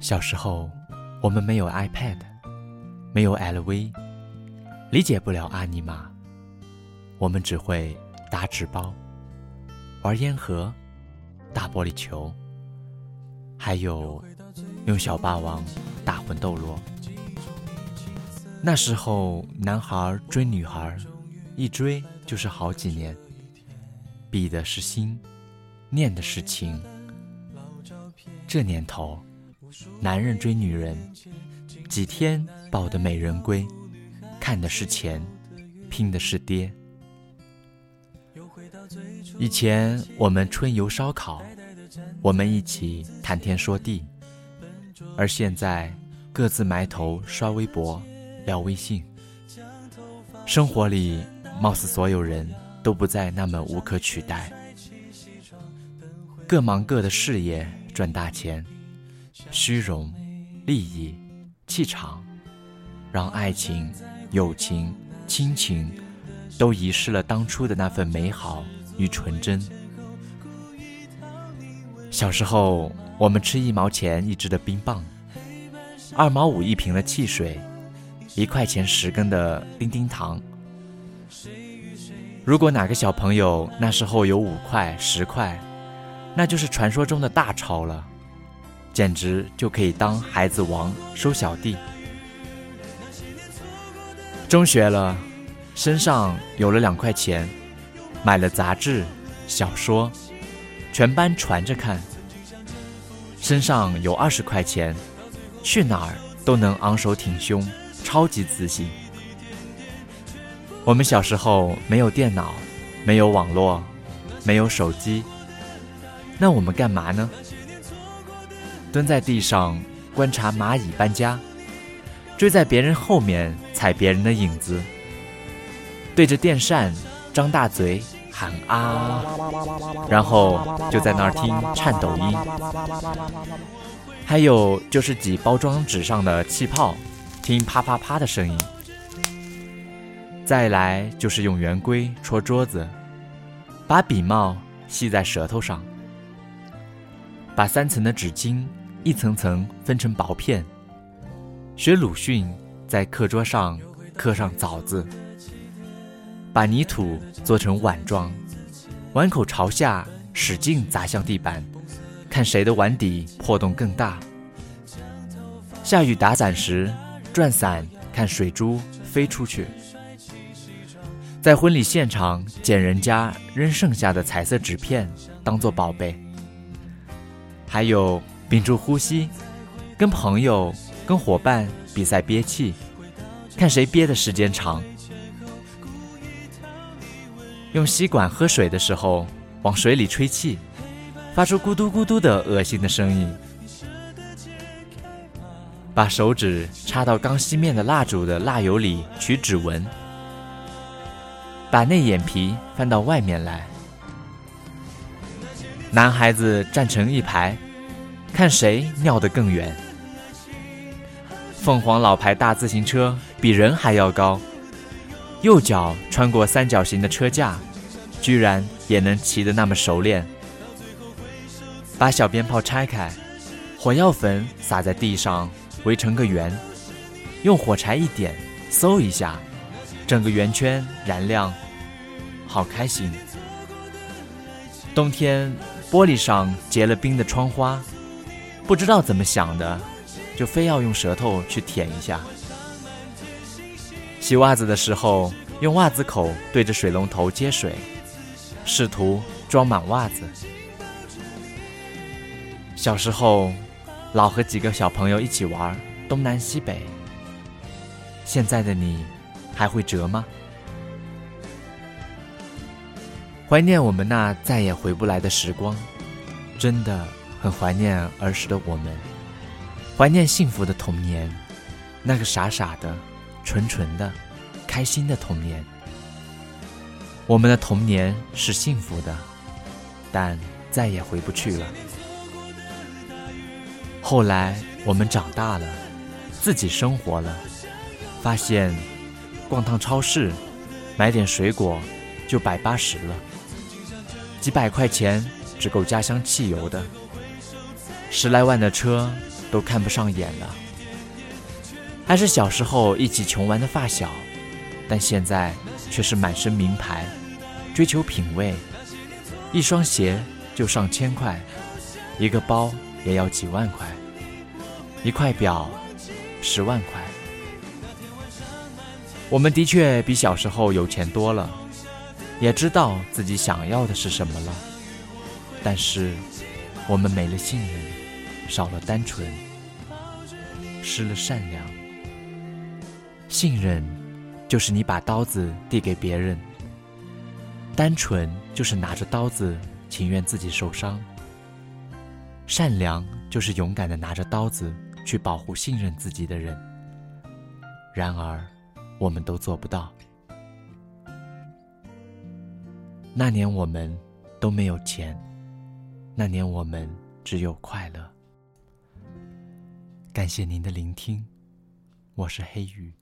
小时候，我们没有 iPad，没有 LV，理解不了阿尼玛。我们只会打纸包、玩烟盒、打玻璃球，还有用小霸王打魂斗罗。那时候，男孩追女孩，一追就是好几年，比的是心，念的是情。这年头。男人追女人，几天抱得美人归，看的是钱，拼的是爹。以前我们春游烧烤，我们一起谈天说地，而现在各自埋头刷微博、聊微信。生活里貌似所有人都不再那么无可取代，各忙各的事业，赚大钱。虚荣、利益、气场，让爱情、友情、亲情都遗失了当初的那份美好与纯真。小时候，我们吃一毛钱一支的冰棒，二毛五一瓶的汽水，一块钱十根的叮叮糖。如果哪个小朋友那时候有五块、十块，那就是传说中的大钞了。简直就可以当孩子王收小弟。中学了，身上有了两块钱，买了杂志、小说，全班传着看。身上有二十块钱，去哪儿都能昂首挺胸，超级自信。我们小时候没有电脑，没有网络，没有手机，那我们干嘛呢？蹲在地上观察蚂蚁搬家，追在别人后面踩别人的影子，对着电扇张大嘴喊啊，然后就在那儿听颤抖音。还有就是挤包装纸上的气泡，听啪啪啪的声音。再来就是用圆规戳桌子，把笔帽系在舌头上，把三层的纸巾。一层层分成薄片，学鲁迅在课桌上刻上枣字，把泥土做成碗状，碗口朝下，使劲砸向地板，看谁的碗底破洞更大。下雨打伞时，转伞看水珠飞出去。在婚礼现场捡人家扔剩下的彩色纸片，当做宝贝。还有。屏住呼吸，跟朋友、跟伙伴比赛憋气，看谁憋的时间长。用吸管喝水的时候，往水里吹气，发出咕嘟咕嘟的恶心的声音。把手指插到刚熄灭的蜡烛的蜡油里取指纹，把内眼皮翻到外面来。男孩子站成一排。看谁尿得更远。凤凰老牌大自行车比人还要高，右脚穿过三角形的车架，居然也能骑得那么熟练。把小鞭炮拆开，火药粉撒在地上，围成个圆，用火柴一点，嗖一下，整个圆圈燃亮，好开心。冬天玻璃上结了冰的窗花。不知道怎么想的，就非要用舌头去舔一下。洗袜子的时候，用袜子口对着水龙头接水，试图装满袜子。小时候，老和几个小朋友一起玩东南西北。现在的你，还会折吗？怀念我们那再也回不来的时光，真的。很怀念儿时的我们，怀念幸福的童年，那个傻傻的、纯纯的、开心的童年。我们的童年是幸福的，但再也回不去了。后来我们长大了，自己生活了，发现逛趟超市，买点水果就百八十了，几百块钱只够家乡汽油的。十来万的车，都看不上眼了。还是小时候一起穷玩的发小，但现在却是满身名牌，追求品味，一双鞋就上千块，一个包也要几万块，一块表十万块。我们的确比小时候有钱多了，也知道自己想要的是什么了，但是我们没了信任，少了单纯，失了善良。信任就是你把刀子递给别人，单纯就是拿着刀子情愿自己受伤，善良就是勇敢的拿着刀子去保护信任自己的人。然而。我们都做不到。那年我们都没有钱，那年我们只有快乐。感谢您的聆听，我是黑羽。